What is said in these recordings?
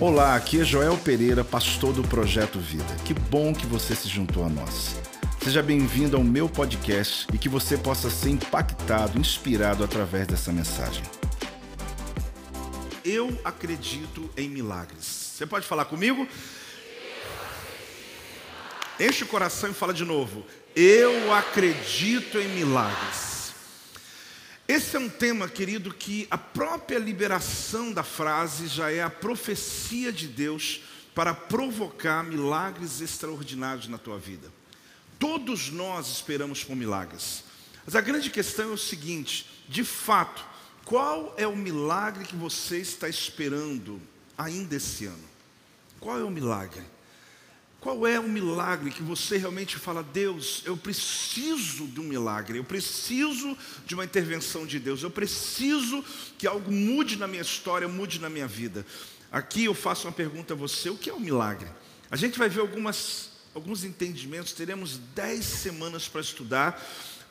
Olá, aqui é Joel Pereira, pastor do Projeto Vida. Que bom que você se juntou a nós. Seja bem-vindo ao meu podcast e que você possa ser impactado, inspirado através dessa mensagem. Eu acredito em milagres. Você pode falar comigo? Enche o coração e fala de novo. Eu acredito em milagres. Esse é um tema, querido, que a própria liberação da frase já é a profecia de Deus para provocar milagres extraordinários na tua vida. Todos nós esperamos por milagres. Mas a grande questão é o seguinte: de fato, qual é o milagre que você está esperando ainda esse ano? Qual é o milagre? Qual é o milagre que você realmente fala, Deus, eu preciso de um milagre, eu preciso de uma intervenção de Deus, eu preciso que algo mude na minha história, mude na minha vida. Aqui eu faço uma pergunta a você: o que é um milagre? A gente vai ver algumas, alguns entendimentos, teremos dez semanas para estudar,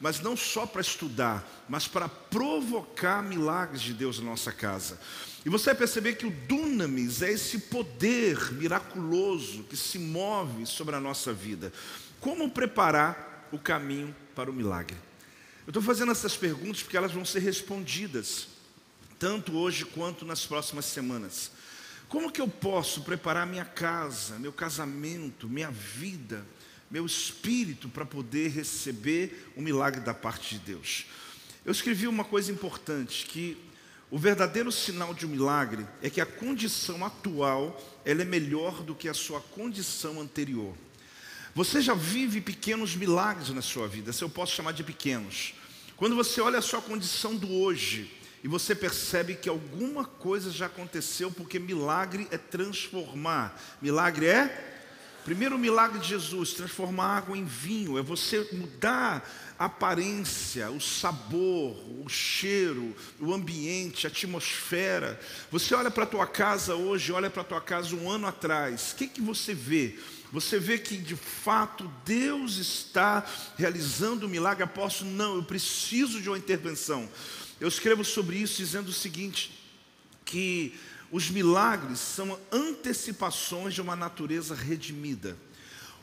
mas não só para estudar, mas para provocar milagres de Deus na nossa casa. E você vai perceber que o dunamis é esse poder miraculoso que se move sobre a nossa vida. Como preparar o caminho para o milagre? Eu estou fazendo essas perguntas porque elas vão ser respondidas, tanto hoje quanto nas próximas semanas. Como que eu posso preparar minha casa, meu casamento, minha vida, meu espírito para poder receber o milagre da parte de Deus? Eu escrevi uma coisa importante que o verdadeiro sinal de um milagre é que a condição atual ela é melhor do que a sua condição anterior. Você já vive pequenos milagres na sua vida, se eu posso chamar de pequenos. Quando você olha a sua condição do hoje e você percebe que alguma coisa já aconteceu, porque milagre é transformar. Milagre é Primeiro milagre de Jesus, transformar água em vinho, é você mudar a aparência, o sabor, o cheiro, o ambiente, a atmosfera. Você olha para a tua casa hoje, olha para a tua casa um ano atrás, o que, que você vê? Você vê que de fato Deus está realizando o um milagre. Apóstolo, não, eu preciso de uma intervenção. Eu escrevo sobre isso dizendo o seguinte: que os milagres são antecipações de uma natureza redimida.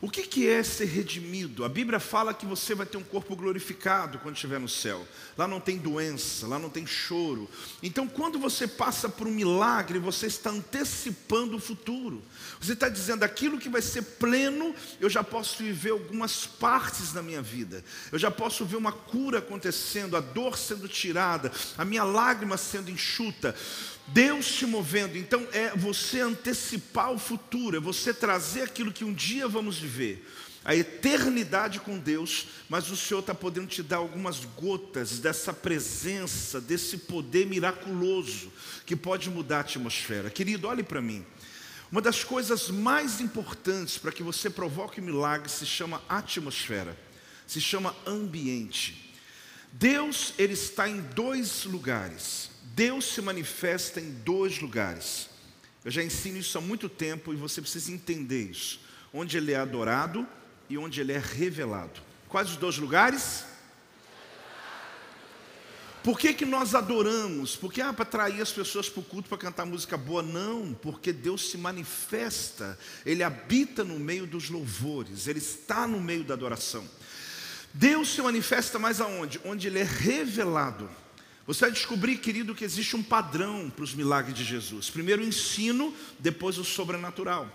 O que, é ser redimido? A Bíblia fala que você vai ter um corpo glorificado quando estiver no céu. Lá não tem doença, lá não tem choro. Então, quando você passa por um milagre, você está antecipando o futuro. Você está dizendo aquilo que vai ser pleno, eu já posso viver algumas partes da minha vida. Eu já posso ver uma cura acontecendo, a dor sendo tirada, a minha lágrima sendo enxuta. Deus te movendo, então é você antecipar o futuro, é você trazer aquilo que um dia vamos viver, a eternidade com Deus, mas o Senhor está podendo te dar algumas gotas dessa presença, desse poder miraculoso que pode mudar a atmosfera. Querido, olhe para mim. Uma das coisas mais importantes para que você provoque milagre se chama atmosfera, se chama ambiente. Deus, ele está em dois lugares. Deus se manifesta em dois lugares. Eu já ensino isso há muito tempo e você precisa entender isso. Onde ele é adorado e onde ele é revelado. Quais os dois lugares? Por que, que nós adoramos? Porque ah, para atrair as pessoas para o culto, para cantar música boa? Não, porque Deus se manifesta, Ele habita no meio dos louvores, Ele está no meio da adoração. Deus se manifesta mais aonde? Onde Ele é revelado. Você vai descobrir, querido, que existe um padrão para os milagres de Jesus. Primeiro o ensino, depois o sobrenatural.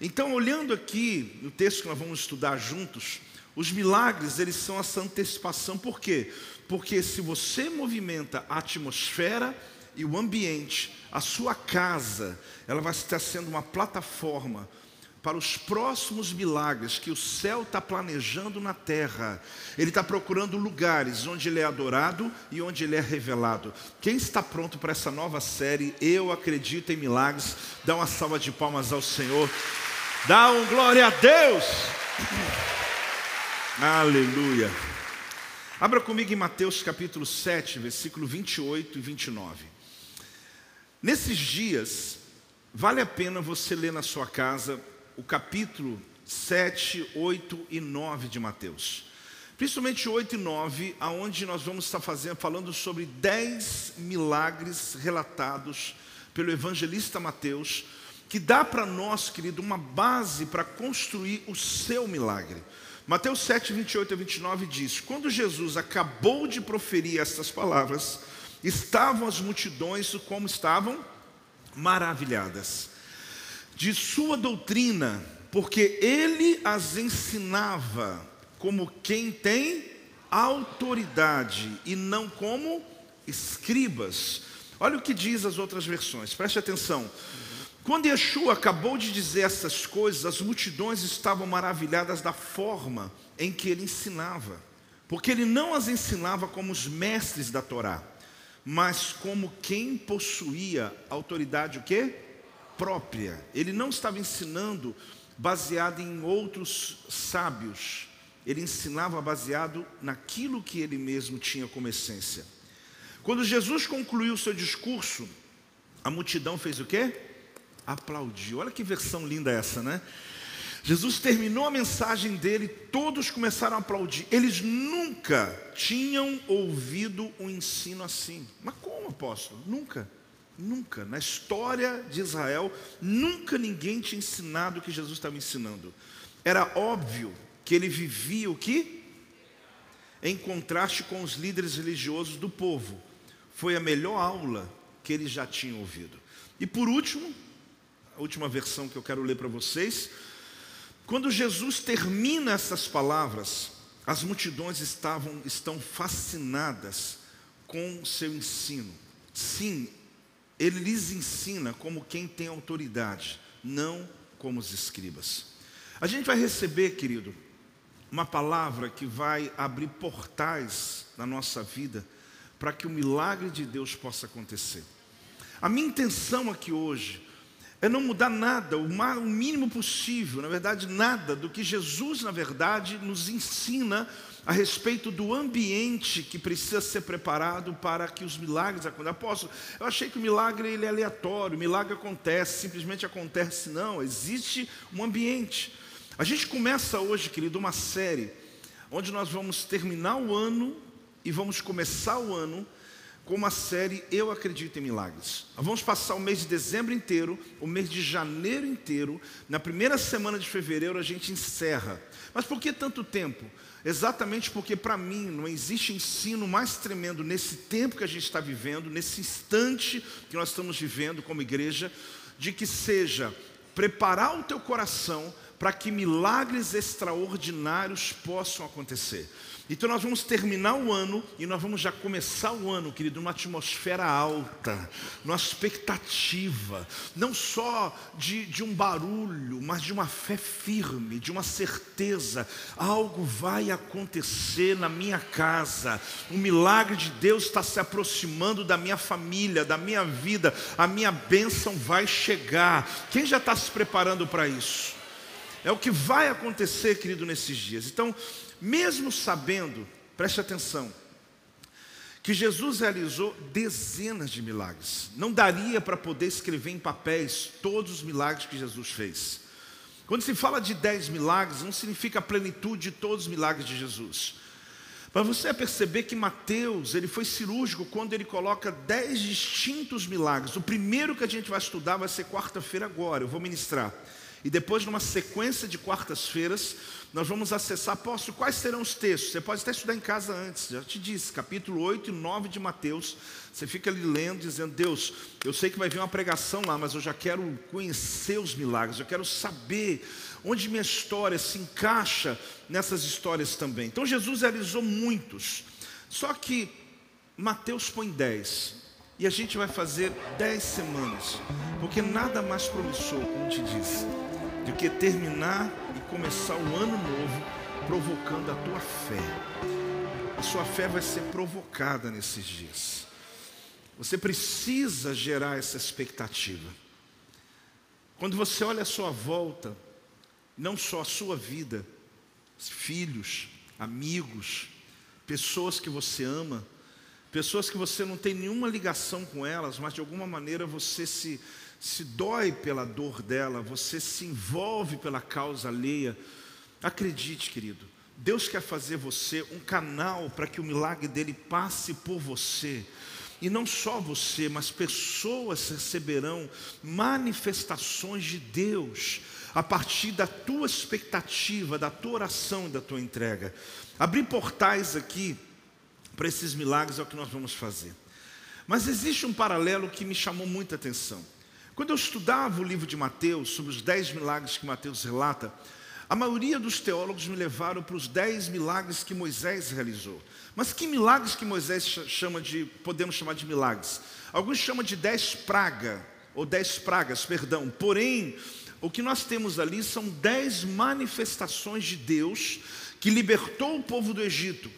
Então, olhando aqui no texto que nós vamos estudar juntos, os milagres, eles são essa antecipação. Por quê? Porque se você movimenta a atmosfera e o ambiente, a sua casa, ela vai estar sendo uma plataforma para os próximos milagres que o céu está planejando na terra. Ele está procurando lugares onde ele é adorado e onde ele é revelado. Quem está pronto para essa nova série? Eu acredito em milagres. Dá uma salva de palmas ao Senhor. Dá um glória a Deus. Aleluia. Abra comigo em Mateus capítulo 7, versículo 28 e 29. Nesses dias, vale a pena você ler na sua casa o capítulo 7, 8 e 9 de Mateus. Principalmente 8 e 9, aonde nós vamos estar fazendo, falando sobre 10 milagres relatados pelo evangelista Mateus, que dá para nós, querido, uma base para construir o seu milagre. Mateus 7, 28 a 29 diz: Quando Jesus acabou de proferir estas palavras, estavam as multidões como estavam? Maravilhadas de sua doutrina, porque ele as ensinava como quem tem autoridade e não como escribas. Olha o que diz as outras versões, preste atenção. Quando Yeshua acabou de dizer essas coisas, as multidões estavam maravilhadas da forma em que ele ensinava, porque ele não as ensinava como os mestres da Torá, mas como quem possuía autoridade o quê? Própria. Ele não estava ensinando baseado em outros sábios. Ele ensinava baseado naquilo que ele mesmo tinha como essência. Quando Jesus concluiu o seu discurso, a multidão fez o quê? Aplaudiu. Olha que versão linda essa, né? Jesus terminou a mensagem dele, todos começaram a aplaudir. Eles nunca tinham ouvido um ensino assim. Mas como, apóstolo? Nunca. Nunca, na história de Israel, nunca ninguém tinha ensinado o que Jesus estava ensinando. Era óbvio que ele vivia o que? Em contraste com os líderes religiosos do povo. Foi a melhor aula que eles já tinham ouvido. E por último, a última versão que eu quero ler para vocês, quando Jesus termina essas palavras, as multidões estavam estão fascinadas com o seu ensino. Sim, ele lhes ensina como quem tem autoridade, não como os escribas. A gente vai receber, querido, uma palavra que vai abrir portais na nossa vida para que o milagre de Deus possa acontecer. A minha intenção aqui hoje é não mudar nada, o mínimo possível, na verdade, nada do que Jesus, na verdade, nos ensina a respeito do ambiente que precisa ser preparado para que os milagres aconteçam. Apóstolo, eu achei que o milagre ele é aleatório, o milagre acontece, simplesmente acontece. Não, existe um ambiente. A gente começa hoje, querido, uma série onde nós vamos terminar o ano e vamos começar o ano com uma série Eu Acredito em Milagres. Vamos passar o mês de dezembro inteiro, o mês de janeiro inteiro. Na primeira semana de fevereiro a gente encerra. Mas por que tanto tempo? Exatamente porque, para mim, não existe ensino mais tremendo nesse tempo que a gente está vivendo, nesse instante que nós estamos vivendo como igreja, de que seja preparar o teu coração para que milagres extraordinários possam acontecer. Então nós vamos terminar o ano e nós vamos já começar o ano, querido, numa atmosfera alta, numa expectativa, não só de, de um barulho, mas de uma fé firme, de uma certeza. Algo vai acontecer na minha casa, o milagre de Deus está se aproximando da minha família, da minha vida, a minha bênção vai chegar. Quem já está se preparando para isso? É o que vai acontecer, querido, nesses dias. Então, mesmo sabendo, preste atenção, que Jesus realizou dezenas de milagres, não daria para poder escrever em papéis todos os milagres que Jesus fez. Quando se fala de dez milagres, não significa a plenitude de todos os milagres de Jesus. Para você perceber que Mateus, ele foi cirúrgico quando ele coloca dez distintos milagres. O primeiro que a gente vai estudar vai ser quarta-feira agora, eu vou ministrar. E depois, numa sequência de quartas-feiras, nós vamos acessar, apóstolo, quais serão os textos? Você pode até estudar em casa antes, já te disse, capítulo 8 e 9 de Mateus. Você fica ali lendo, dizendo, Deus, eu sei que vai vir uma pregação lá, mas eu já quero conhecer os milagres, eu quero saber onde minha história se encaixa nessas histórias também. Então Jesus realizou muitos, só que Mateus põe 10, e a gente vai fazer 10 semanas, porque nada mais promissor, como te disse do que terminar e começar o ano novo provocando a tua fé. A sua fé vai ser provocada nesses dias. Você precisa gerar essa expectativa. Quando você olha a sua volta, não só a sua vida, filhos, amigos, pessoas que você ama, pessoas que você não tem nenhuma ligação com elas, mas de alguma maneira você se se dói pela dor dela, você se envolve pela causa alheia. Acredite, querido, Deus quer fazer você um canal para que o milagre dele passe por você. e não só você, mas pessoas receberão manifestações de Deus a partir da tua expectativa, da tua oração e da tua entrega. Abrir portais aqui para esses milagres é o que nós vamos fazer. Mas existe um paralelo que me chamou muita atenção. Quando eu estudava o livro de Mateus, sobre os dez milagres que Mateus relata, a maioria dos teólogos me levaram para os dez milagres que Moisés realizou. Mas que milagres que Moisés chama de, podemos chamar de milagres? Alguns chamam de dez pragas, ou dez pragas, perdão. Porém, o que nós temos ali são dez manifestações de Deus que libertou o povo do Egito.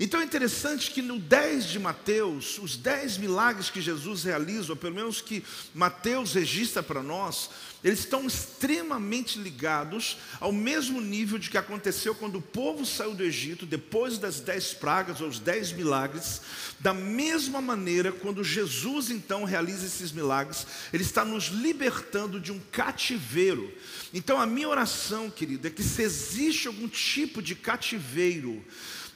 Então é interessante que no 10 de Mateus, os 10 milagres que Jesus realiza, ou pelo menos que Mateus registra para nós, eles estão extremamente ligados ao mesmo nível de que aconteceu quando o povo saiu do Egito, depois das dez pragas ou os dez milagres, da mesma maneira, quando Jesus então realiza esses milagres, ele está nos libertando de um cativeiro. Então a minha oração, querido, é que se existe algum tipo de cativeiro,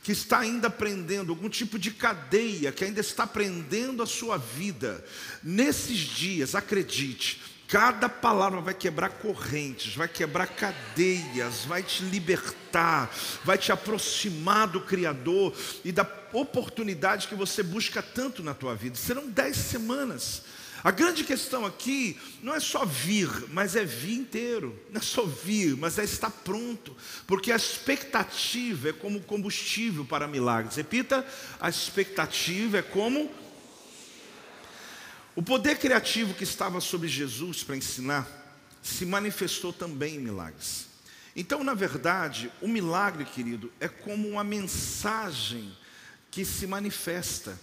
que está ainda aprendendo, algum tipo de cadeia que ainda está prendendo a sua vida, nesses dias, acredite, cada palavra vai quebrar correntes, vai quebrar cadeias, vai te libertar, vai te aproximar do Criador e da oportunidade que você busca tanto na tua vida. Serão dez semanas a grande questão aqui não é só vir, mas é vir inteiro. Não é só vir, mas é estar pronto. Porque a expectativa é como combustível para milagres. Repita: a expectativa é como. O poder criativo que estava sobre Jesus para ensinar se manifestou também em milagres. Então, na verdade, o milagre, querido, é como uma mensagem que se manifesta.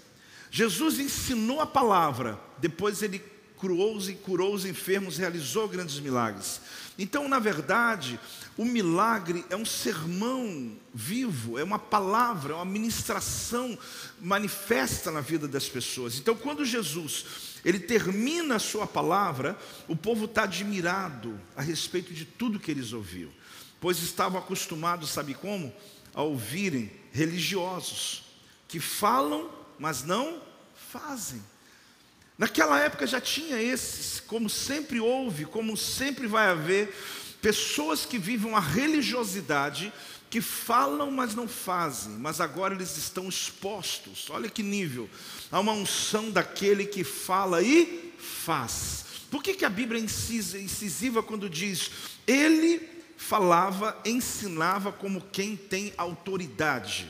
Jesus ensinou a palavra, depois ele curou e curou os enfermos, realizou grandes milagres. Então, na verdade, o milagre é um sermão vivo, é uma palavra, é uma ministração manifesta na vida das pessoas. Então, quando Jesus ele termina a sua palavra, o povo está admirado a respeito de tudo que eles ouviram, pois estavam acostumados, sabe como? A ouvirem religiosos que falam mas não fazem. Naquela época já tinha esses, como sempre houve, como sempre vai haver, pessoas que vivem a religiosidade, que falam, mas não fazem, mas agora eles estão expostos. Olha que nível. Há uma unção daquele que fala e faz. Por que, que a Bíblia é incisiva quando diz, ele falava, ensinava como quem tem autoridade?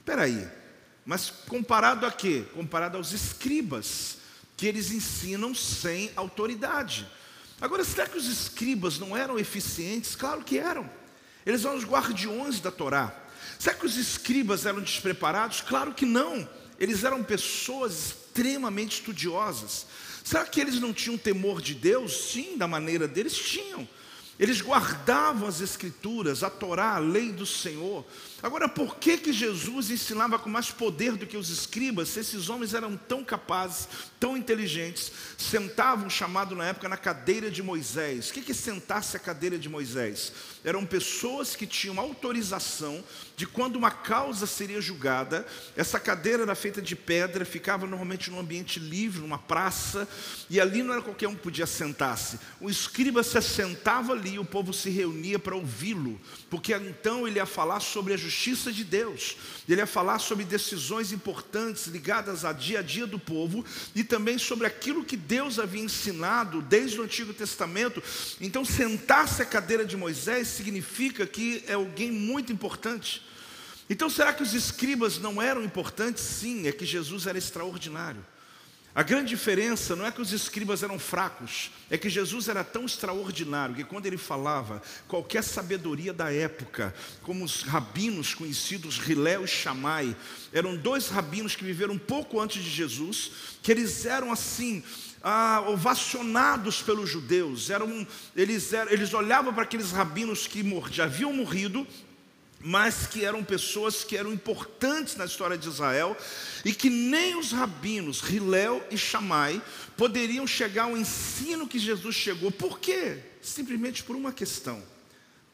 Espera aí. Mas comparado a quê? Comparado aos escribas, que eles ensinam sem autoridade. Agora, será que os escribas não eram eficientes? Claro que eram. Eles eram os guardiões da Torá. Será que os escribas eram despreparados? Claro que não. Eles eram pessoas extremamente estudiosas. Será que eles não tinham temor de Deus? Sim, da maneira deles, tinham. Eles guardavam as escrituras, a Torá, a lei do Senhor. Agora, por que, que Jesus ensinava com mais poder do que os escribas, se esses homens eram tão capazes, tão inteligentes, sentavam, chamado na época, na cadeira de Moisés? O que, que sentar-se a cadeira de Moisés? Eram pessoas que tinham autorização de quando uma causa seria julgada, essa cadeira era feita de pedra, ficava normalmente num ambiente livre, numa praça, e ali não era qualquer um que podia sentar-se. O escriba se assentava ali, o povo se reunia para ouvi-lo, porque então ele ia falar sobre a justiça justiça de Deus. Ele ia falar sobre decisões importantes ligadas ao dia a dia do povo e também sobre aquilo que Deus havia ensinado desde o Antigo Testamento. Então, sentar-se à cadeira de Moisés significa que é alguém muito importante. Então, será que os escribas não eram importantes? Sim, é que Jesus era extraordinário. A grande diferença não é que os escribas eram fracos, é que Jesus era tão extraordinário que quando ele falava, qualquer sabedoria da época, como os rabinos conhecidos Riléu e Chamai, eram dois rabinos que viveram um pouco antes de Jesus, que eles eram assim, ah, ovacionados pelos judeus, eram, eles, eram, eles olhavam para aqueles rabinos que já haviam morrido mas que eram pessoas que eram importantes na história de Israel e que nem os rabinos Hilel e Shammai poderiam chegar ao ensino que Jesus chegou. Por quê? Simplesmente por uma questão.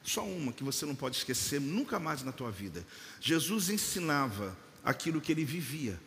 Só uma que você não pode esquecer nunca mais na tua vida. Jesus ensinava aquilo que ele vivia.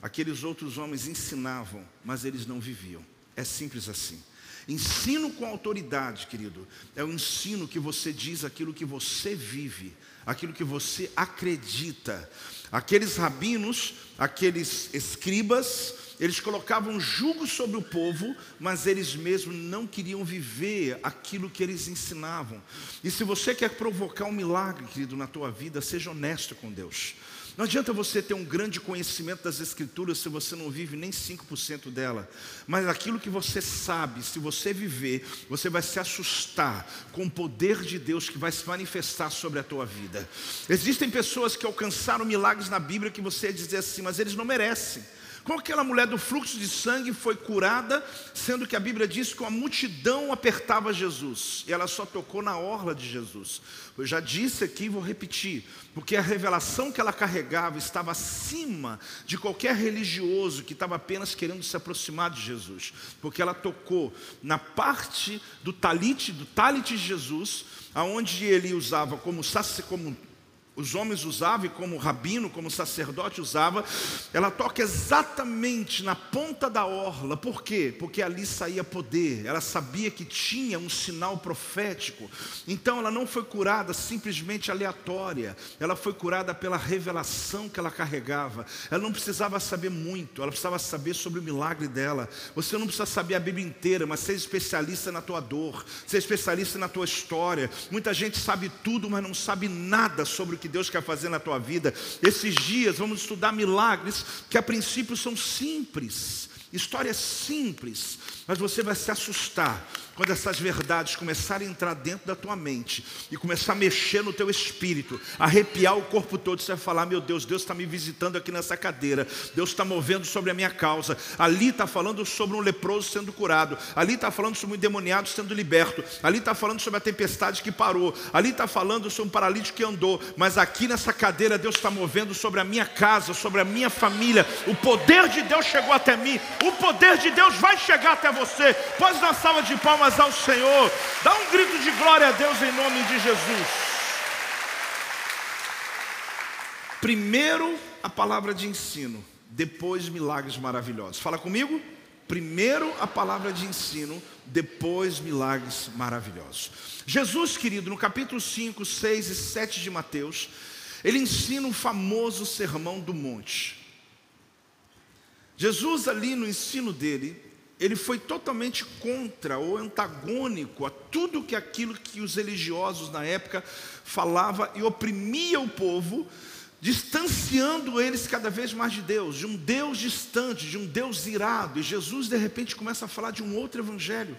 aqueles outros homens ensinavam, mas eles não viviam. É simples assim. Ensino com autoridade, querido, é o ensino que você diz aquilo que você vive, aquilo que você acredita. Aqueles rabinos, aqueles escribas, eles colocavam jugo sobre o povo, mas eles mesmos não queriam viver aquilo que eles ensinavam. E se você quer provocar um milagre, querido, na tua vida, seja honesto com Deus. Não adianta você ter um grande conhecimento das Escrituras se você não vive nem 5% dela. Mas aquilo que você sabe, se você viver, você vai se assustar com o poder de Deus que vai se manifestar sobre a tua vida. Existem pessoas que alcançaram milagres na Bíblia que você ia dizer assim, mas eles não merecem. Como aquela mulher do fluxo de sangue foi curada, sendo que a Bíblia diz que uma multidão apertava Jesus, e ela só tocou na orla de Jesus. Eu já disse aqui e vou repetir, porque a revelação que ela carregava estava acima de qualquer religioso que estava apenas querendo se aproximar de Jesus, porque ela tocou na parte do talite, do talite de Jesus, aonde ele usava como, como os homens usavam, e como rabino, como sacerdote usava, ela toca exatamente na ponta da orla. Por quê? Porque ali saía poder. Ela sabia que tinha um sinal profético. Então ela não foi curada simplesmente aleatória. Ela foi curada pela revelação que ela carregava. Ela não precisava saber muito, ela precisava saber sobre o milagre dela. Você não precisa saber a Bíblia inteira, mas ser especialista na tua dor, ser especialista na tua história. Muita gente sabe tudo, mas não sabe nada sobre o que Deus quer fazer na tua vida. Esses dias vamos estudar milagres que a princípio são simples, histórias simples, mas você vai se assustar quando essas verdades começarem a entrar dentro da tua mente e começar a mexer no teu espírito, arrepiar o corpo todo, você vai falar: Meu Deus, Deus está me visitando aqui nessa cadeira, Deus está movendo sobre a minha causa. Ali está falando sobre um leproso sendo curado, ali está falando sobre um endemoniado sendo liberto, ali está falando sobre a tempestade que parou, ali está falando sobre um paralítico que andou, mas aqui nessa cadeira Deus está movendo sobre a minha casa, sobre a minha família. O poder de Deus chegou até mim, o poder de Deus vai chegar até você. Pode dar salva de palmas ao Senhor. Dá um grito de glória a Deus em nome de Jesus. Primeiro a palavra de ensino, depois milagres maravilhosos. Fala comigo. Primeiro a palavra de ensino, depois milagres maravilhosos. Jesus, querido, no capítulo 5, 6 e 7 de Mateus, ele ensina o famoso sermão do monte. Jesus, ali no ensino dele, ele foi totalmente contra ou antagônico a tudo que aquilo que os religiosos na época falava e oprimia o povo, distanciando eles cada vez mais de Deus, de um Deus distante, de um Deus irado. E Jesus de repente começa a falar de um outro evangelho.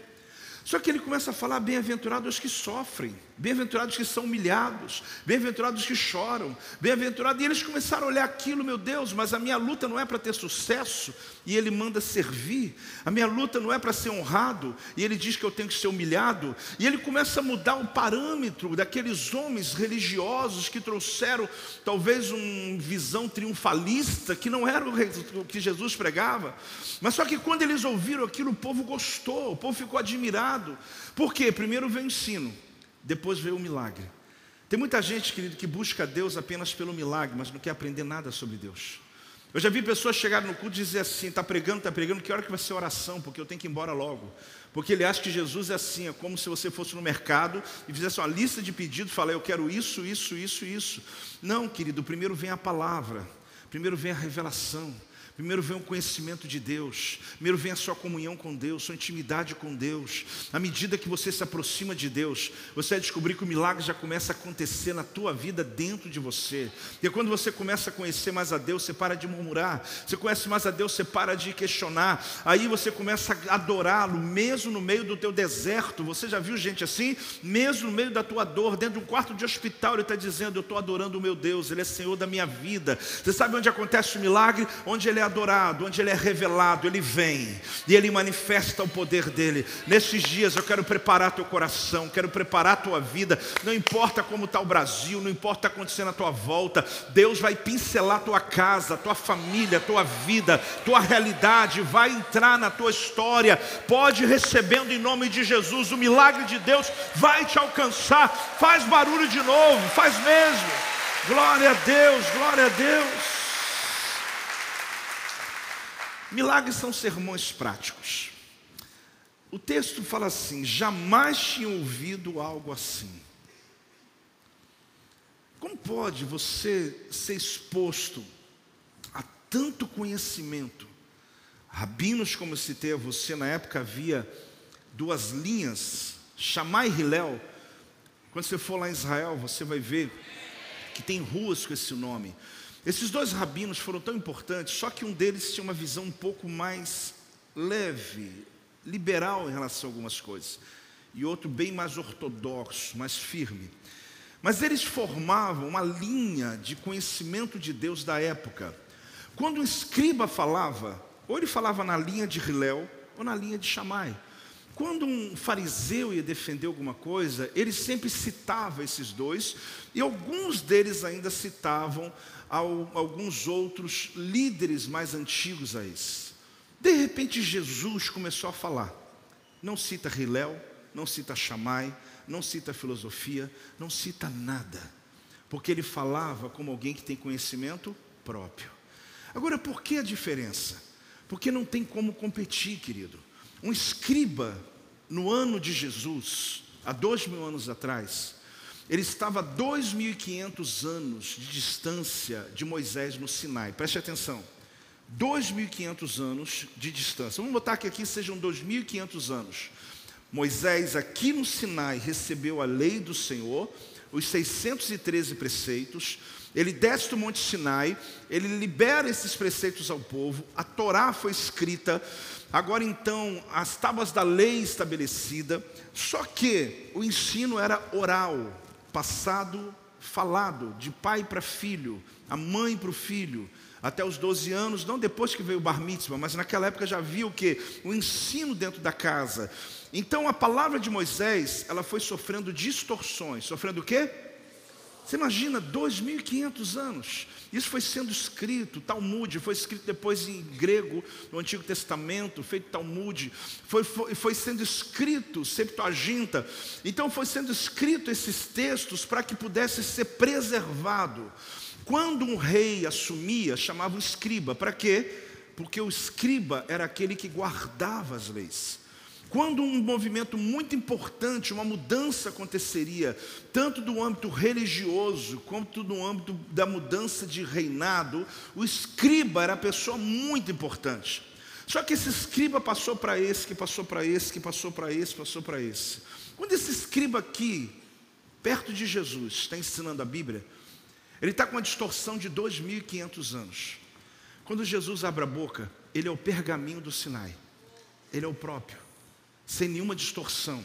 Só que ele começa a falar bem-aventurados os que sofrem, bem-aventurados que são humilhados, bem-aventurados que choram, bem-aventurados. E eles começaram a olhar aquilo, meu Deus, mas a minha luta não é para ter sucesso, e ele manda servir. A minha luta não é para ser honrado, e ele diz que eu tenho que ser humilhado. E ele começa a mudar o parâmetro daqueles homens religiosos que trouxeram talvez uma visão triunfalista, que não era o que Jesus pregava. Mas só que quando eles ouviram aquilo, o povo gostou, o povo ficou admirado. Por quê? Primeiro veio o ensino. Depois veio o milagre. Tem muita gente, querido, que busca Deus apenas pelo milagre, mas não quer aprender nada sobre Deus. Eu já vi pessoas chegarem no culto e dizer assim: está pregando, está pregando, que hora que vai ser oração? Porque eu tenho que ir embora logo. Porque ele acha que Jesus é assim, é como se você fosse no mercado e fizesse uma lista de pedidos, falar, eu quero isso, isso, isso, isso. Não, querido, primeiro vem a palavra, primeiro vem a revelação. Primeiro vem o conhecimento de Deus, primeiro vem a sua comunhão com Deus, sua intimidade com Deus. À medida que você se aproxima de Deus, você vai descobrir que o milagre já começa a acontecer na tua vida dentro de você. E quando você começa a conhecer mais a Deus, você para de murmurar. Você conhece mais a Deus, você para de questionar. Aí você começa a adorá-lo, mesmo no meio do teu deserto. Você já viu gente assim? Mesmo no meio da tua dor, dentro de um quarto de hospital, ele está dizendo: Eu estou adorando o meu Deus, Ele é Senhor da minha vida. Você sabe onde acontece o milagre? Onde Ele é adorado, onde Ele é revelado, Ele vem e Ele manifesta o poder dEle. Nesses dias eu quero preparar teu coração, quero preparar tua vida. Não importa como está o Brasil, não importa acontecendo à tua volta, Deus vai pincelar tua casa, tua família, tua vida, tua realidade, vai entrar na tua história. Pode recebendo em nome de Jesus, o milagre de Deus vai te alcançar. Faz barulho de novo, faz mesmo. Glória a Deus, glória a Deus. Milagres são sermões práticos. O texto fala assim: jamais tinha ouvido algo assim. Como pode você ser exposto a tanto conhecimento? Rabinos, como eu citei a você, na época havia duas linhas, Shammai e Hillel. Quando você for lá em Israel, você vai ver que tem ruas com esse nome. Esses dois rabinos foram tão importantes, só que um deles tinha uma visão um pouco mais leve, liberal em relação a algumas coisas, e outro bem mais ortodoxo, mais firme. Mas eles formavam uma linha de conhecimento de Deus da época. Quando um escriba falava, ou ele falava na linha de Hilel, ou na linha de Shammai. Quando um fariseu ia defender alguma coisa, ele sempre citava esses dois, e alguns deles ainda citavam alguns outros líderes mais antigos a esse. De repente, Jesus começou a falar. Não cita Hilel, não cita Shammai, não cita filosofia, não cita nada. Porque ele falava como alguém que tem conhecimento próprio. Agora, por que a diferença? Porque não tem como competir, querido. Um escriba, no ano de Jesus, há dois mil anos atrás, ele estava a 2.500 anos de distância de Moisés no Sinai. Preste atenção. 2.500 anos de distância. Vamos botar que aqui sejam 2.500 anos. Moisés, aqui no Sinai, recebeu a lei do Senhor, os 613 preceitos. Ele desce do Monte Sinai, ele libera esses preceitos ao povo. A Torá foi escrita. Agora então, as tábuas da lei estabelecida. Só que o ensino era oral passado falado, de pai para filho, a mãe para o filho, até os 12 anos, não depois que veio o bar mitzvah, mas naquela época já havia o que? O ensino dentro da casa. Então a palavra de Moisés, ela foi sofrendo distorções, sofrendo o quê? Você imagina, 2.500 anos. Isso foi sendo escrito, Talmud, foi escrito depois em grego, no Antigo Testamento, feito Talmud, foi, foi, foi sendo escrito, Septuaginta. Então foi sendo escrito esses textos para que pudesse ser preservado. Quando um rei assumia, chamava o escriba. Para quê? Porque o escriba era aquele que guardava as leis. Quando um movimento muito importante, uma mudança aconteceria, tanto do âmbito religioso, quanto no âmbito da mudança de reinado, o escriba era a pessoa muito importante. Só que esse escriba passou para esse, que passou para esse, que passou para esse, passou para esse. Quando esse escriba aqui, perto de Jesus, está ensinando a Bíblia, ele está com uma distorção de 2.500 anos. Quando Jesus abre a boca, ele é o pergaminho do Sinai, ele é o próprio sem nenhuma distorção.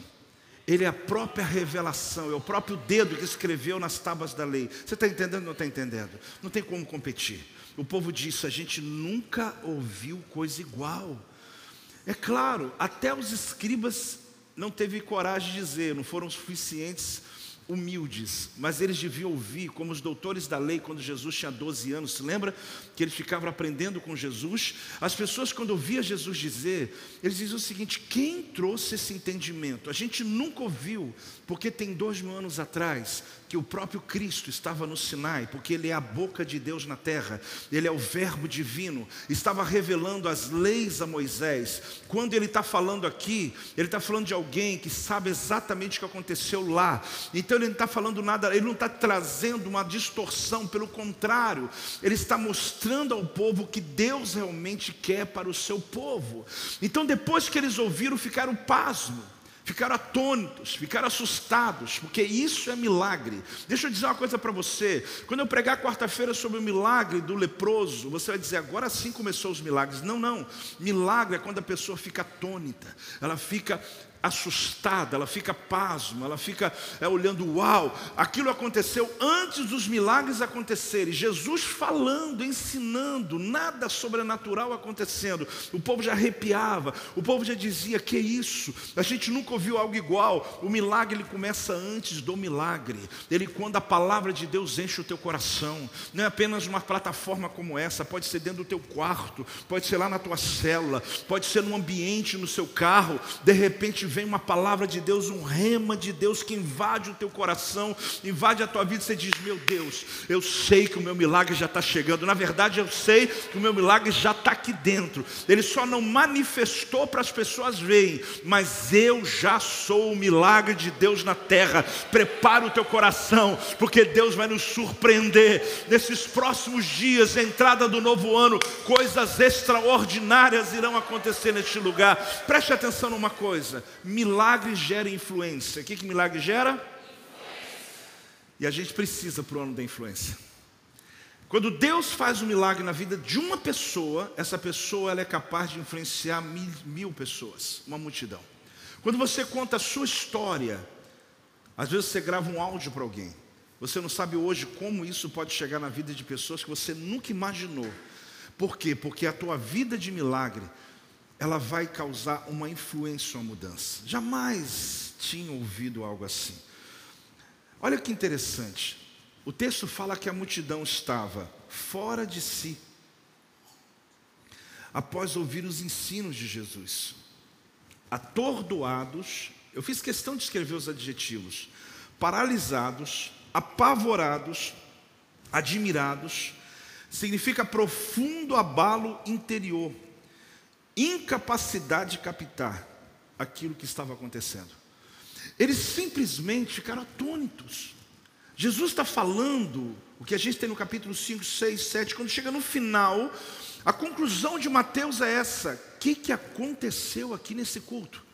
Ele é a própria revelação, é o próprio dedo que escreveu nas tábuas da lei. Você está entendendo ou não está entendendo? Não tem como competir. O povo disse: a gente nunca ouviu coisa igual. É claro, até os escribas não teve coragem de dizer, não foram suficientes humildes, mas eles deviam ouvir, como os doutores da lei, quando Jesus tinha 12 anos, se lembra que eles ficavam aprendendo com Jesus? As pessoas, quando ouviam Jesus dizer, eles diziam o seguinte: quem trouxe esse entendimento? A gente nunca ouviu, porque tem dois mil anos atrás, que o próprio Cristo estava no Sinai, porque Ele é a boca de Deus na terra, Ele é o Verbo divino, estava revelando as leis a Moisés. Quando Ele está falando aqui, Ele está falando de alguém que sabe exatamente o que aconteceu lá. Então Ele não está falando nada, Ele não está trazendo uma distorção, pelo contrário, Ele está mostrando ao povo o que Deus realmente quer para o seu povo. Então, depois que eles ouviram, ficaram pasmos ficaram atônitos, ficaram assustados, porque isso é milagre. Deixa eu dizer uma coisa para você: quando eu pregar quarta-feira sobre o milagre do leproso, você vai dizer, agora sim começou os milagres. Não, não. Milagre é quando a pessoa fica atônita, ela fica assustada, ela fica pasma, ela fica é, olhando, uau, aquilo aconteceu antes dos milagres acontecerem. Jesus falando, ensinando, nada sobrenatural acontecendo. O povo já arrepiava, o povo já dizia: que isso? A gente nunca ouviu algo igual. O milagre ele começa antes do milagre. Ele, quando a palavra de Deus enche o teu coração, não é apenas uma plataforma como essa, pode ser dentro do teu quarto, pode ser lá na tua cela, pode ser num ambiente no seu carro, de repente vem uma palavra de Deus, um rema de Deus que invade o teu coração, invade a tua vida, você diz: Meu Deus, eu sei que o meu milagre já está chegando. Na verdade, eu sei que o meu milagre já está aqui dentro. Ele só não manifestou para as pessoas verem, mas eu já sou o milagre de Deus na terra. Prepara o teu coração, porque Deus vai nos surpreender nesses próximos dias, entrada do novo ano, coisas extraordinárias irão acontecer neste lugar. Preste atenção numa coisa: milagre gera influência. O que, que milagre gera? E a gente precisa para o ano da influência. Quando Deus faz um milagre na vida de uma pessoa, essa pessoa ela é capaz de influenciar mil, mil pessoas, uma multidão. Quando você conta a sua história, às vezes você grava um áudio para alguém. Você não sabe hoje como isso pode chegar na vida de pessoas que você nunca imaginou. Por quê? Porque a tua vida de milagre, ela vai causar uma influência, uma mudança. Jamais tinha ouvido algo assim. Olha que interessante. O texto fala que a multidão estava fora de si, após ouvir os ensinos de Jesus, atordoados. Eu fiz questão de escrever os adjetivos: paralisados, apavorados, admirados, significa profundo abalo interior, incapacidade de captar aquilo que estava acontecendo. Eles simplesmente ficaram atônitos. Jesus está falando o que a gente tem no capítulo 5, 6, 7, quando chega no final, a conclusão de Mateus é essa: o que, que aconteceu aqui nesse culto?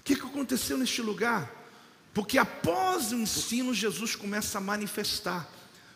O que, que aconteceu neste lugar? Porque após o ensino, Jesus começa a manifestar.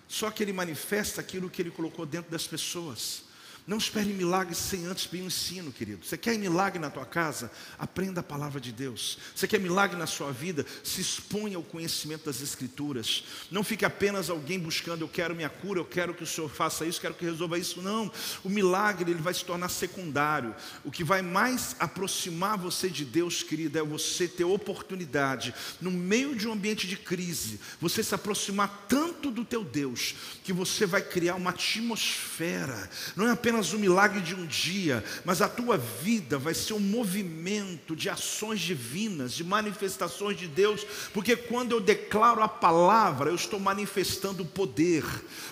Só que ele manifesta aquilo que ele colocou dentro das pessoas. Não espere milagres sem antes vir um ensino, querido. Você quer milagre na tua casa? Aprenda a palavra de Deus. Você quer milagre na sua vida? Se exponha ao conhecimento das Escrituras. Não fique apenas alguém buscando, eu quero minha cura, eu quero que o Senhor faça isso, quero que resolva isso. Não. O milagre ele vai se tornar secundário. O que vai mais aproximar você de Deus, querido, é você ter oportunidade, no meio de um ambiente de crise, você se aproximar tanto do teu Deus, que você vai criar uma atmosfera. Não é apenas apenas o milagre de um dia, mas a tua vida vai ser um movimento de ações divinas, de manifestações de Deus, porque quando eu declaro a palavra, eu estou manifestando o poder,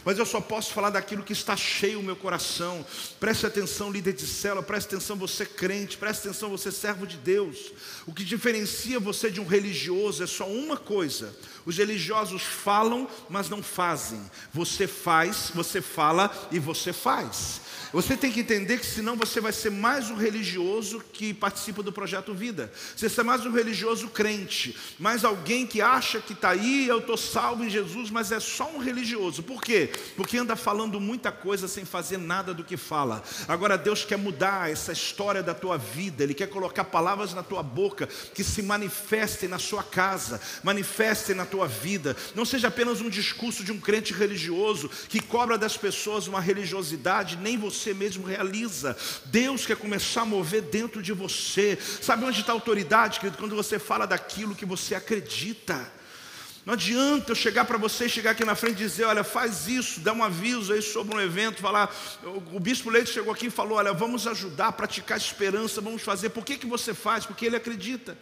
mas eu só posso falar daquilo que está cheio o meu coração. Preste atenção, líder de célula, preste atenção, você crente, preste atenção, você servo de Deus. O que diferencia você de um religioso é só uma coisa: os religiosos falam, mas não fazem. Você faz, você fala e você faz. Você tem que entender que senão você vai ser mais um religioso que participa do projeto Vida. Você ser mais um religioso crente, mais alguém que acha que está aí, eu estou salvo em Jesus, mas é só um religioso. Por quê? Porque anda falando muita coisa sem fazer nada do que fala. Agora Deus quer mudar essa história da tua vida, Ele quer colocar palavras na tua boca que se manifestem na sua casa, manifestem na tua vida. Não seja apenas um discurso de um crente religioso que cobra das pessoas uma religiosidade, nem você você mesmo realiza. Deus quer começar a mover dentro de você. Sabe onde está a autoridade, querido? Quando você fala daquilo que você acredita. Não adianta eu chegar para você, chegar aqui na frente e dizer, olha, faz isso, dá um aviso aí sobre um evento, falar, o bispo Leite chegou aqui e falou, olha, vamos ajudar praticar esperança, vamos fazer. Por que, que você faz? Porque ele acredita.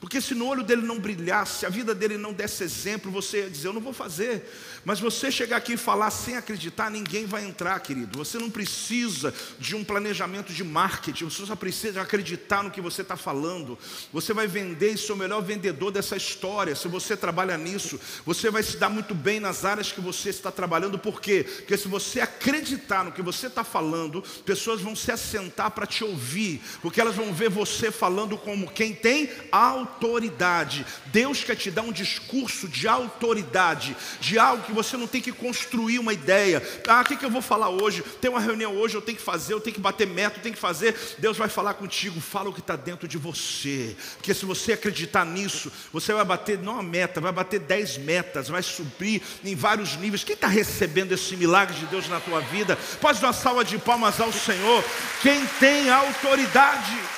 Porque se no olho dele não brilhasse, se a vida dele não desse exemplo, você ia dizer, eu não vou fazer. Mas você chegar aqui e falar sem acreditar, ninguém vai entrar, querido. Você não precisa de um planejamento de marketing, você só precisa acreditar no que você está falando. Você vai vender e ser o melhor vendedor dessa história. Se você trabalha nisso, você vai se dar muito bem nas áreas que você está trabalhando. Por quê? Porque se você acreditar no que você está falando, pessoas vão se assentar para te ouvir, porque elas vão ver você falando como quem tem autoridade autoridade. Deus quer te dar um discurso de autoridade, de algo que você não tem que construir uma ideia. Ah, o que, que eu vou falar hoje? Tem uma reunião hoje, eu tenho que fazer, eu tenho que bater meta, eu tenho que fazer. Deus vai falar contigo, fala o que está dentro de você. Porque se você acreditar nisso, você vai bater não uma meta, vai bater dez metas, vai subir em vários níveis. Quem está recebendo esse milagre de Deus na tua vida? Pode dar uma salva de palmas ao Senhor. Quem tem autoridade.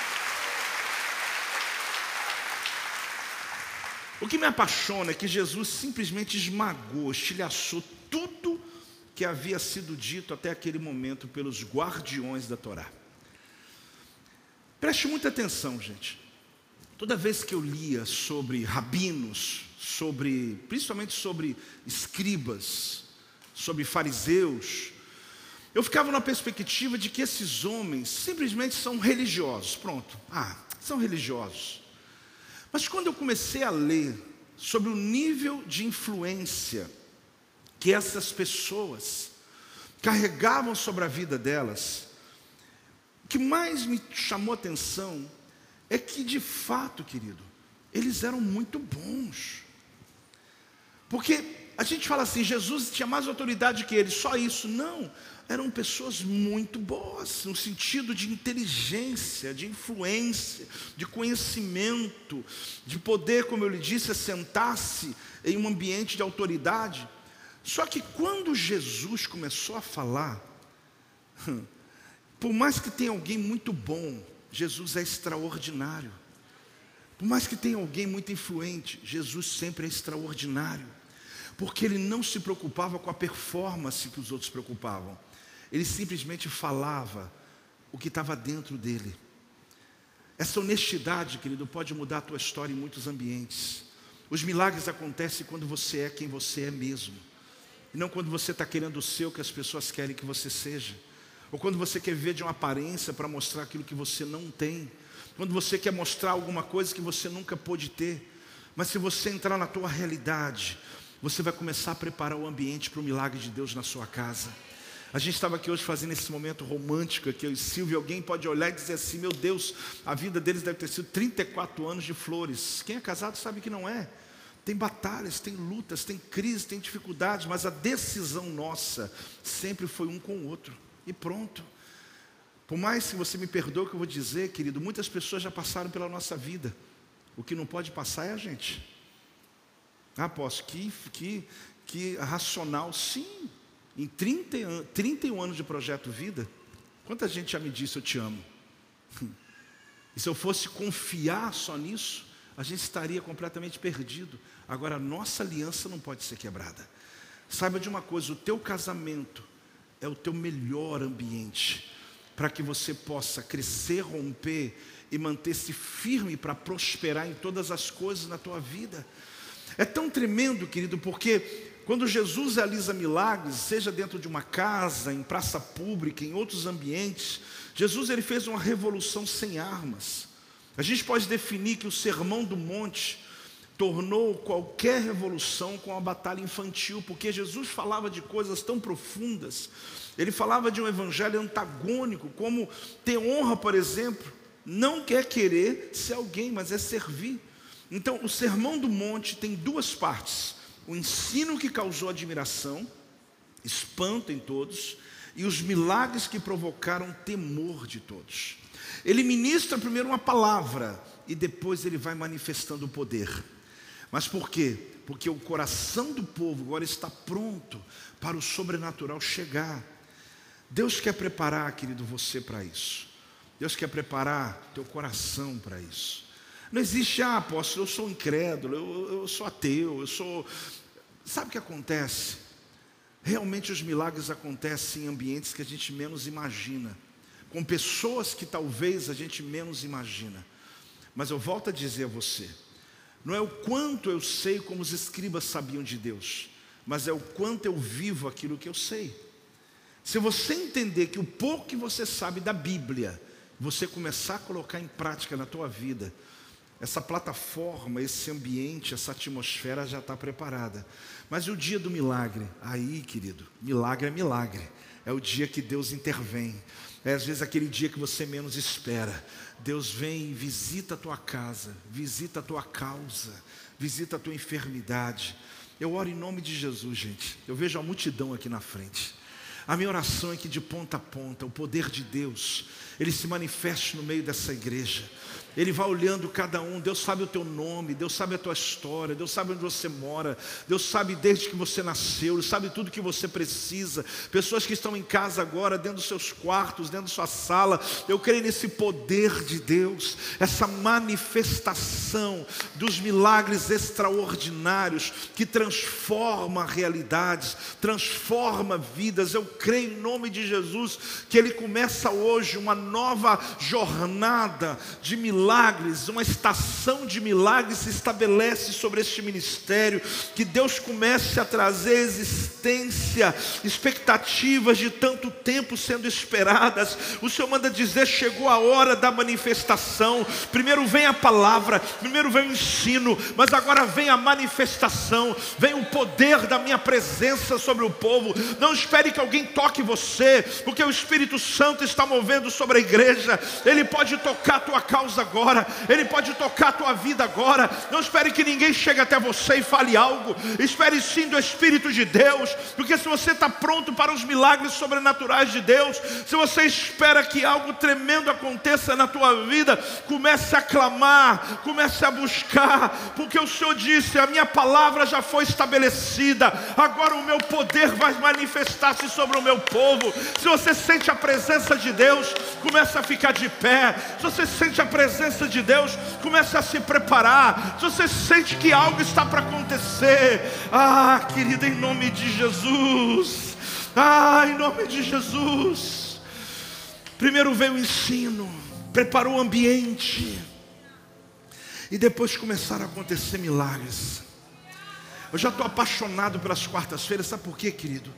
O que me apaixona é que Jesus simplesmente esmagou, estilhaçou tudo que havia sido dito até aquele momento pelos guardiões da Torá. Preste muita atenção, gente. Toda vez que eu lia sobre rabinos, sobre, principalmente sobre escribas, sobre fariseus, eu ficava na perspectiva de que esses homens simplesmente são religiosos. Pronto, ah, são religiosos. Mas quando eu comecei a ler sobre o nível de influência que essas pessoas carregavam sobre a vida delas, o que mais me chamou a atenção é que, de fato, querido, eles eram muito bons. Porque a gente fala assim, Jesus tinha mais autoridade que eles, só isso. Não, eram pessoas muito boas, no sentido de inteligência, de influência, de conhecimento, de poder, como eu lhe disse, sentar-se em um ambiente de autoridade. Só que quando Jesus começou a falar, por mais que tenha alguém muito bom, Jesus é extraordinário. Por mais que tenha alguém muito influente, Jesus sempre é extraordinário. Porque ele não se preocupava com a performance que os outros preocupavam. Ele simplesmente falava o que estava dentro dele. Essa honestidade, querido, pode mudar a tua história em muitos ambientes. Os milagres acontecem quando você é quem você é mesmo. E não quando você está querendo o seu que as pessoas querem que você seja. Ou quando você quer viver de uma aparência para mostrar aquilo que você não tem. Quando você quer mostrar alguma coisa que você nunca pôde ter. Mas se você entrar na tua realidade, você vai começar a preparar o ambiente para o milagre de Deus na sua casa. A gente estava aqui hoje fazendo esse momento romântico aqui, eu e Silvio, alguém pode olhar e dizer assim, meu Deus, a vida deles deve ter sido 34 anos de flores. Quem é casado sabe que não é. Tem batalhas, tem lutas, tem crises, tem dificuldades, mas a decisão nossa sempre foi um com o outro. E pronto. Por mais que você me perdoe o que eu vou dizer, querido, muitas pessoas já passaram pela nossa vida. O que não pode passar é a gente. Ah, posso, que, que, que racional, sim. Em 30, 31 anos de projeto vida, quanta gente já me disse eu te amo? E se eu fosse confiar só nisso, a gente estaria completamente perdido. Agora, a nossa aliança não pode ser quebrada. Saiba de uma coisa: o teu casamento é o teu melhor ambiente para que você possa crescer, romper e manter-se firme para prosperar em todas as coisas na tua vida. É tão tremendo, querido, porque quando Jesus realiza milagres, seja dentro de uma casa, em praça pública, em outros ambientes, Jesus ele fez uma revolução sem armas. A gente pode definir que o Sermão do Monte tornou qualquer revolução com a batalha infantil, porque Jesus falava de coisas tão profundas. Ele falava de um evangelho antagônico, como ter honra, por exemplo, não quer querer ser alguém, mas é servir. Então, o Sermão do Monte tem duas partes: o ensino que causou admiração, espanto em todos, e os milagres que provocaram temor de todos. Ele ministra primeiro uma palavra e depois ele vai manifestando o poder. Mas por quê? Porque o coração do povo agora está pronto para o sobrenatural chegar. Deus quer preparar, querido, você para isso. Deus quer preparar teu coração para isso. Não existe, ah, apóstolo, eu sou incrédulo, eu, eu sou ateu, eu sou. Sabe o que acontece? Realmente os milagres acontecem em ambientes que a gente menos imagina, com pessoas que talvez a gente menos imagina. Mas eu volto a dizer a você: não é o quanto eu sei como os escribas sabiam de Deus, mas é o quanto eu vivo aquilo que eu sei. Se você entender que o pouco que você sabe da Bíblia, você começar a colocar em prática na tua vida, essa plataforma, esse ambiente, essa atmosfera já está preparada. Mas e o dia do milagre? Aí, querido, milagre é milagre. É o dia que Deus intervém. É às vezes aquele dia que você menos espera. Deus vem e visita a tua casa, visita a tua causa, visita a tua enfermidade. Eu oro em nome de Jesus, gente. Eu vejo a multidão aqui na frente. A minha oração é que de ponta a ponta, o poder de Deus, ele se manifeste no meio dessa igreja. Ele vai olhando cada um, Deus sabe o teu nome, Deus sabe a tua história, Deus sabe onde você mora, Deus sabe desde que você nasceu, Ele sabe tudo que você precisa. Pessoas que estão em casa agora, dentro dos seus quartos, dentro da sua sala, eu creio nesse poder de Deus, essa manifestação dos milagres extraordinários que transforma realidades, transforma vidas. Eu creio em nome de Jesus que ele começa hoje uma nova jornada de milagres, uma estação de milagres se estabelece sobre este ministério, que Deus comece a trazer existência, expectativas de tanto tempo sendo esperadas. O Senhor manda dizer: chegou a hora da manifestação. Primeiro vem a palavra, primeiro vem o ensino, mas agora vem a manifestação, vem o poder da minha presença sobre o povo. Não espere que alguém toque você, porque o Espírito Santo está movendo sobre a igreja. Ele pode tocar a tua causa agora, ele pode tocar a tua vida agora. Não espere que ninguém chegue até você e fale algo. Espere sim do Espírito de Deus, porque se você está pronto para os milagres sobrenaturais de Deus, se você espera que algo tremendo aconteça na tua vida, comece a clamar, comece a buscar, porque o Senhor disse: a minha palavra já foi estabelecida, agora o meu poder vai manifestar-se sobre o meu povo. Se você sente a presença de Deus, comece a ficar de pé. Se você sente a presença de Deus, comece a se preparar. Se você sente que algo está para acontecer, ah, querida, em nome de Jesus. Ah, em nome de Jesus. Primeiro veio o ensino, preparou o ambiente. E depois começaram a acontecer milagres. Eu já estou apaixonado pelas quartas-feiras, sabe por quê, querido?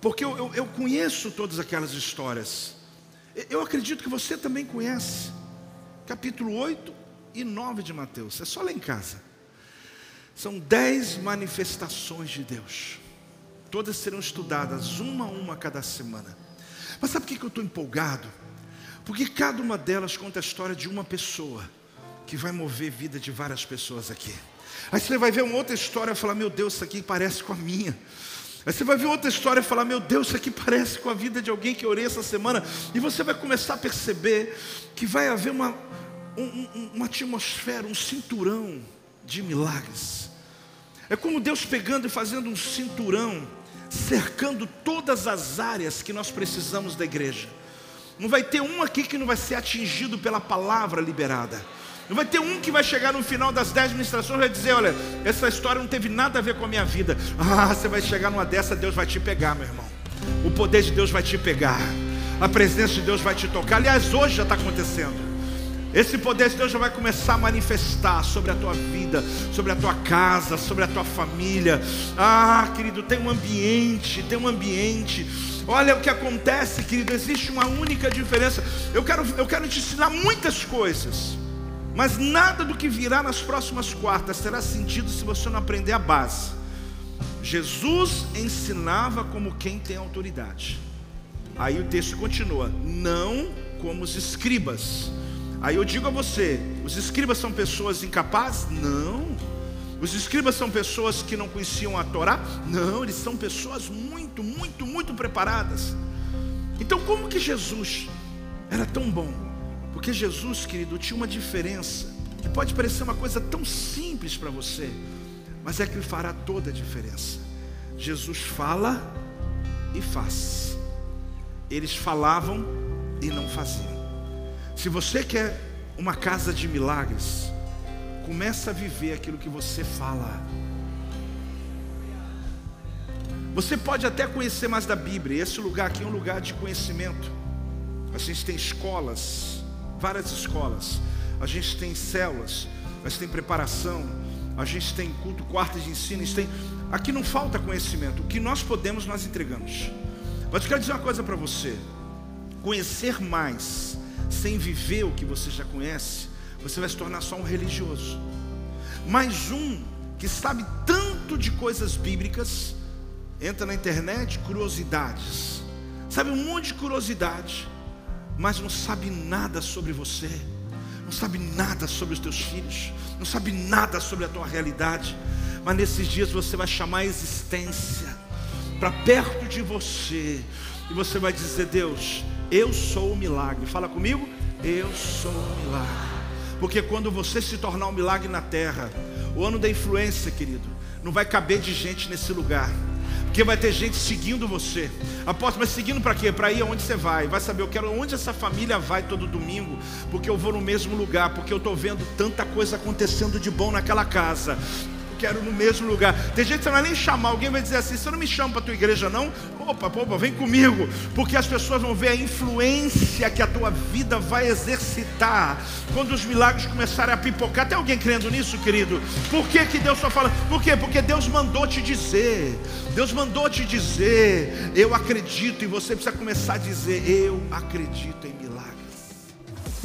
Porque eu, eu, eu, conheço todas aquelas histórias. Eu acredito que você também conhece. Capítulo 8 e 9 de Mateus. É só lá em casa. São dez manifestações de Deus. Todas serão estudadas, uma a uma cada semana. Mas sabe por que eu estou empolgado? Porque cada uma delas conta a história de uma pessoa que vai mover a vida de várias pessoas aqui. Aí você vai ver uma outra história e falar: Meu Deus, isso aqui parece com a minha. Aí você vai ver outra história e falar: Meu Deus, isso aqui parece com a vida de alguém que orei essa semana. E você vai começar a perceber que vai haver uma, um, uma atmosfera, um cinturão de milagres. É como Deus pegando e fazendo um cinturão, cercando todas as áreas que nós precisamos da igreja. Não vai ter um aqui que não vai ser atingido pela palavra liberada. Não vai ter um que vai chegar no final das dez ministrações e vai dizer: Olha, essa história não teve nada a ver com a minha vida. Ah, você vai chegar numa dessa, Deus vai te pegar, meu irmão. O poder de Deus vai te pegar. A presença de Deus vai te tocar. Aliás, hoje já está acontecendo. Esse poder de Deus já vai começar a manifestar sobre a tua vida, sobre a tua casa, sobre a tua família. Ah, querido, tem um ambiente, tem um ambiente. Olha o que acontece, querido, existe uma única diferença. Eu quero, eu quero te ensinar muitas coisas. Mas nada do que virá nas próximas quartas terá sentido se você não aprender a base. Jesus ensinava como quem tem autoridade. Aí o texto continua: não como os escribas. Aí eu digo a você: os escribas são pessoas incapazes? Não. Os escribas são pessoas que não conheciam a Torá? Não, eles são pessoas muito, muito, muito preparadas. Então, como que Jesus era tão bom? Porque Jesus, querido, tinha uma diferença que pode parecer uma coisa tão simples para você, mas é que fará toda a diferença. Jesus fala e faz. Eles falavam e não faziam. Se você quer uma casa de milagres, começa a viver aquilo que você fala. Você pode até conhecer mais da Bíblia. Esse lugar aqui é um lugar de conhecimento. A gente tem escolas, várias escolas, a gente tem células, a gente tem preparação, a gente tem culto, quartas de ensino, tem... aqui não falta conhecimento, o que nós podemos nós entregamos. Mas eu quero dizer uma coisa para você: conhecer mais, sem viver o que você já conhece, você vai se tornar só um religioso. Mais um que sabe tanto de coisas bíblicas, entra na internet, curiosidades, sabe um monte de curiosidade mas não sabe nada sobre você, não sabe nada sobre os teus filhos, não sabe nada sobre a tua realidade, mas nesses dias você vai chamar a existência para perto de você, e você vai dizer: Deus, eu sou o milagre. Fala comigo, eu sou o milagre. Porque quando você se tornar um milagre na terra, o ano da influência, querido, não vai caber de gente nesse lugar. Porque vai ter gente seguindo você. Apóstolo, mas seguindo para quê? Para ir aonde você vai. Vai saber, eu quero onde essa família vai todo domingo. Porque eu vou no mesmo lugar. Porque eu estou vendo tanta coisa acontecendo de bom naquela casa. Quero no mesmo lugar. Tem gente que você não vai nem chamar, alguém vai dizer assim: você não me chama para a tua igreja, não? Opa, opa, vem comigo, porque as pessoas vão ver a influência que a tua vida vai exercitar quando os milagres começarem a pipocar. Tem alguém crendo nisso, querido? Por que, que Deus só fala? Por quê? Porque Deus mandou te dizer, Deus mandou te dizer, eu acredito, e você precisa começar a dizer, eu acredito em milagres.